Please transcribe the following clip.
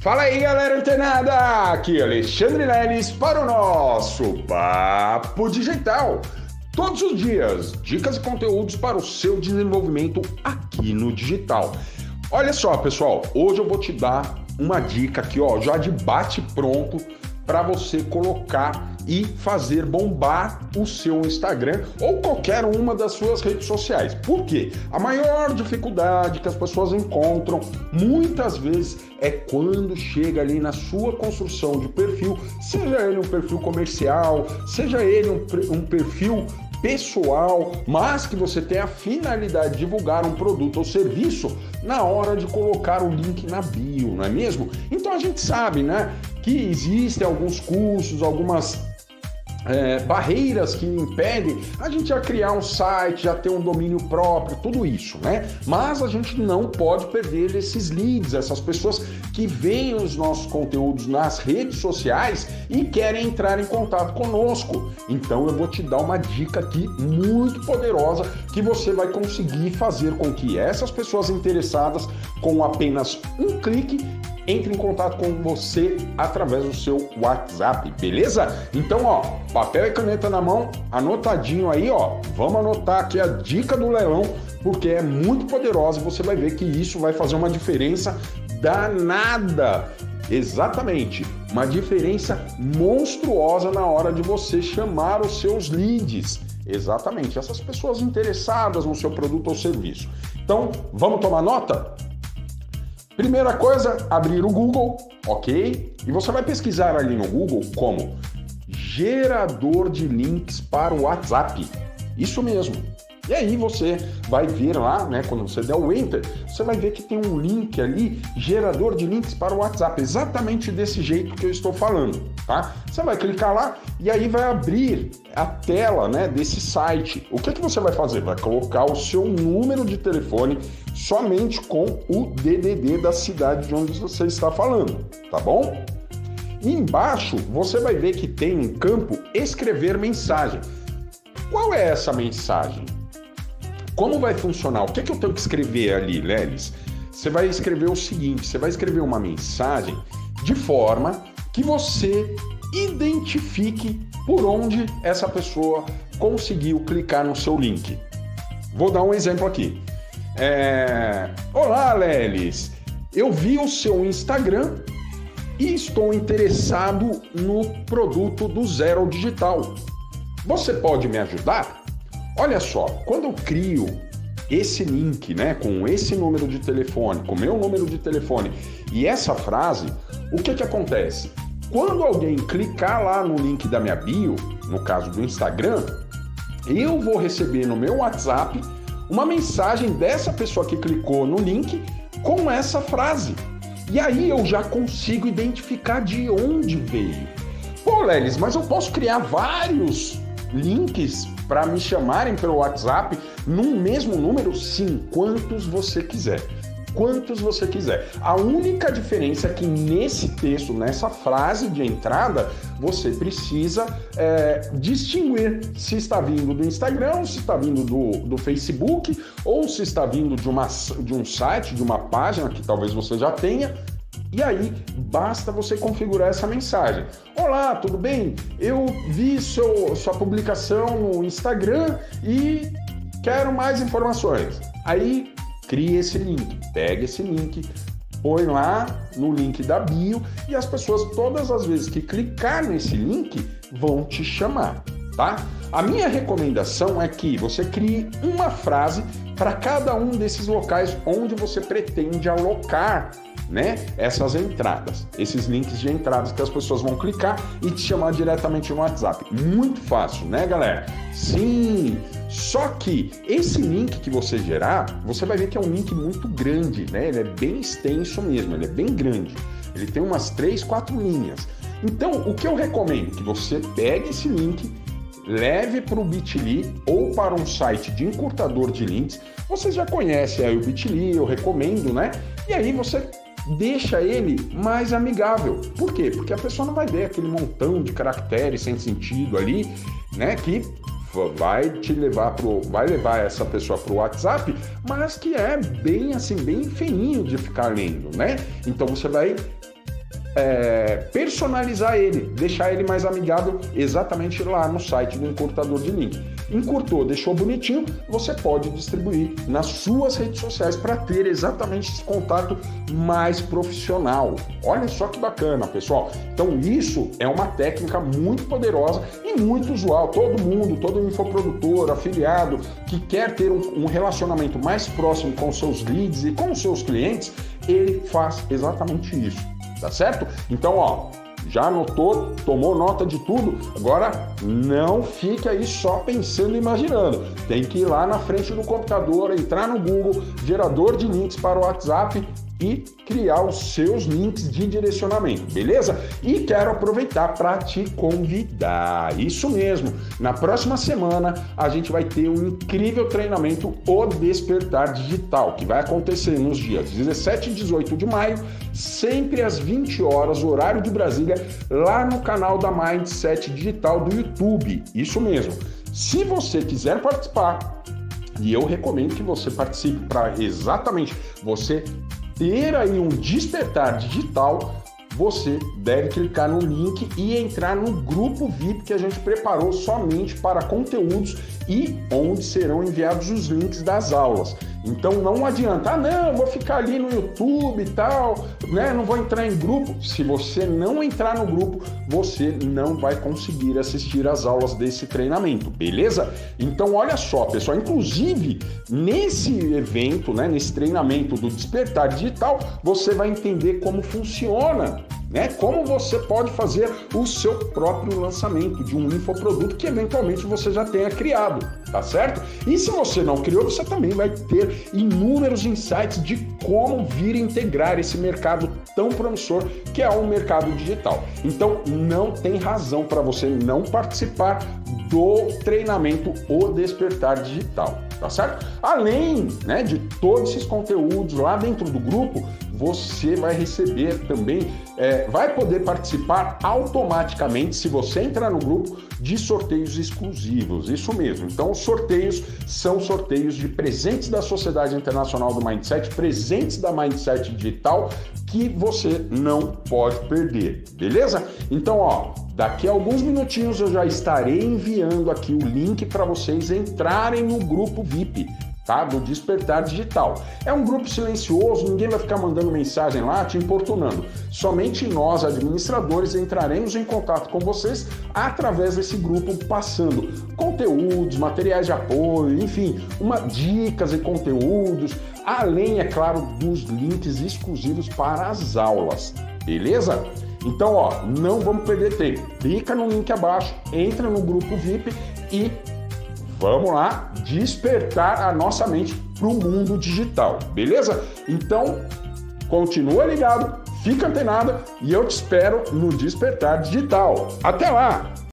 Fala aí, galera antenada! Aqui é Alexandre Leles para o nosso Papo Digital. Todos os dias, dicas e conteúdos para o seu desenvolvimento aqui no digital. Olha só, pessoal, hoje eu vou te dar uma dica aqui, ó, já de bate pronto para você colocar e fazer bombar o seu Instagram ou qualquer uma das suas redes sociais. Por quê? A maior dificuldade que as pessoas encontram muitas vezes é quando chega ali na sua construção de perfil, seja ele um perfil comercial, seja ele um, um perfil pessoal, mas que você tem a finalidade de divulgar um produto ou serviço na hora de colocar o link na bio, não é mesmo? Então a gente sabe, né, que existem alguns cursos, algumas é, barreiras que impedem a gente a criar um site, já ter um domínio próprio, tudo isso, né? Mas a gente não pode perder esses leads, essas pessoas que veem os nossos conteúdos nas redes sociais e querem entrar em contato conosco. Então eu vou te dar uma dica aqui muito poderosa que você vai conseguir fazer com que essas pessoas interessadas, com apenas um clique, entre em contato com você através do seu WhatsApp, beleza? Então, ó, papel e caneta na mão, anotadinho aí, ó. Vamos anotar aqui a dica do leão, porque é muito poderosa e você vai ver que isso vai fazer uma diferença danada. Exatamente, uma diferença monstruosa na hora de você chamar os seus leads. Exatamente, essas pessoas interessadas no seu produto ou serviço. Então, vamos tomar nota? Primeira coisa, abrir o Google, ok? E você vai pesquisar ali no Google como gerador de links para o WhatsApp. Isso mesmo. E aí você vai ver lá, né, quando você der o enter, você vai ver que tem um link ali, gerador de links para o WhatsApp, exatamente desse jeito que eu estou falando, tá? Você vai clicar lá e aí vai abrir a tela, né, desse site. O que que você vai fazer? Vai colocar o seu número de telefone somente com o DDD da cidade de onde você está falando, tá bom? Embaixo você vai ver que tem um campo escrever mensagem. Qual é essa mensagem? Como vai funcionar? O que, é que eu tenho que escrever ali, Lelis? Você vai escrever o seguinte: você vai escrever uma mensagem de forma que você identifique por onde essa pessoa conseguiu clicar no seu link. Vou dar um exemplo aqui. É... Olá, Lelis. Eu vi o seu Instagram e estou interessado no produto do Zero Digital. Você pode me ajudar? Olha só, quando eu crio esse link, né, com esse número de telefone, com meu número de telefone e essa frase, o que que acontece? Quando alguém clicar lá no link da minha bio, no caso do Instagram, eu vou receber no meu WhatsApp uma mensagem dessa pessoa que clicou no link com essa frase. E aí eu já consigo identificar de onde veio. Pô, Lelis, mas eu posso criar vários links para me chamarem pelo WhatsApp num mesmo número? Sim, quantos você quiser. Quantos você quiser. A única diferença é que nesse texto, nessa frase de entrada, você precisa é, distinguir se está vindo do Instagram, se está vindo do, do Facebook, ou se está vindo de, uma, de um site, de uma página que talvez você já tenha e aí, basta você configurar essa mensagem. Olá, tudo bem? Eu vi seu, sua publicação no Instagram e quero mais informações. Aí, crie esse link, pegue esse link, põe lá no link da bio e as pessoas, todas as vezes que clicar nesse link, vão te chamar, tá? A minha recomendação é que você crie uma frase para cada um desses locais onde você pretende alocar né, essas entradas, esses links de entradas que as pessoas vão clicar e te chamar diretamente no WhatsApp. Muito fácil, né, galera? Sim. Só que esse link que você gerar, você vai ver que é um link muito grande, né? Ele é bem extenso mesmo, ele é bem grande. Ele tem umas três, quatro linhas. Então, o que eu recomendo? Que você pegue esse link, leve para o Bitly ou para um site de encurtador de links. Você já conhece aí o Bitly, eu recomendo, né? E aí você deixa ele mais amigável. Por quê? Porque a pessoa não vai ver aquele montão de caracteres sem sentido ali, né? Que vai te levar pro, vai levar essa pessoa para o WhatsApp, mas que é bem assim, bem feinho de ficar lendo, né? Então você vai é, personalizar ele, deixar ele mais amigável exatamente lá no site do encurtador de link. Encurtou, deixou bonitinho, você pode distribuir nas suas redes sociais para ter exatamente esse contato mais profissional. Olha só que bacana, pessoal. Então, isso é uma técnica muito poderosa e muito usual. Todo mundo, todo infoprodutor, afiliado que quer ter um, um relacionamento mais próximo com seus leads e com seus clientes, ele faz exatamente isso. Tá certo? Então, ó, já anotou, tomou nota de tudo? Agora não fique aí só pensando e imaginando. Tem que ir lá na frente do computador, entrar no Google, gerador de links para o WhatsApp e criar os seus links de direcionamento, beleza? E quero aproveitar para te convidar. Isso mesmo. Na próxima semana a gente vai ter um incrível treinamento O Despertar Digital, que vai acontecer nos dias 17 e 18 de maio, sempre às 20 horas, horário de Brasília, lá no canal da Mindset Digital do YouTube. Isso mesmo. Se você quiser participar, e eu recomendo que você participe para exatamente você ter aí um despertar digital, você deve clicar no link e entrar no grupo VIP que a gente preparou somente para conteúdos e onde serão enviados os links das aulas. Então não adianta, ah, não, vou ficar ali no YouTube e tal, né? Não vou entrar em grupo. Se você não entrar no grupo, você não vai conseguir assistir às aulas desse treinamento, beleza? Então olha só, pessoal, inclusive nesse evento, né, nesse treinamento do despertar digital, você vai entender como funciona né? Como você pode fazer o seu próprio lançamento de um infoproduto que eventualmente você já tenha criado, tá certo? E se você não criou, você também vai ter inúmeros insights de como vir integrar esse mercado tão promissor que é o mercado digital. Então, não tem razão para você não participar do treinamento O Despertar Digital, tá certo? Além né, de todos esses conteúdos lá dentro do grupo, você vai receber também, é, vai poder participar automaticamente se você entrar no grupo de sorteios exclusivos. Isso mesmo. Então, os sorteios são sorteios de presentes da Sociedade Internacional do Mindset, presentes da Mindset Digital que você não pode perder, beleza? Então, ó, daqui a alguns minutinhos eu já estarei enviando aqui o link para vocês entrarem no grupo VIP tá? Do Despertar Digital. É um grupo silencioso, ninguém vai ficar mandando mensagem lá te importunando. Somente nós, administradores, entraremos em contato com vocês através desse grupo, passando conteúdos, materiais de apoio, enfim, uma, dicas e conteúdos, além, é claro, dos links exclusivos para as aulas. Beleza? Então, ó, não vamos perder tempo. Clica no link abaixo, entra no grupo VIP e Vamos lá despertar a nossa mente para o mundo digital, beleza? Então, continua ligado, fica antenado e eu te espero no Despertar Digital. Até lá!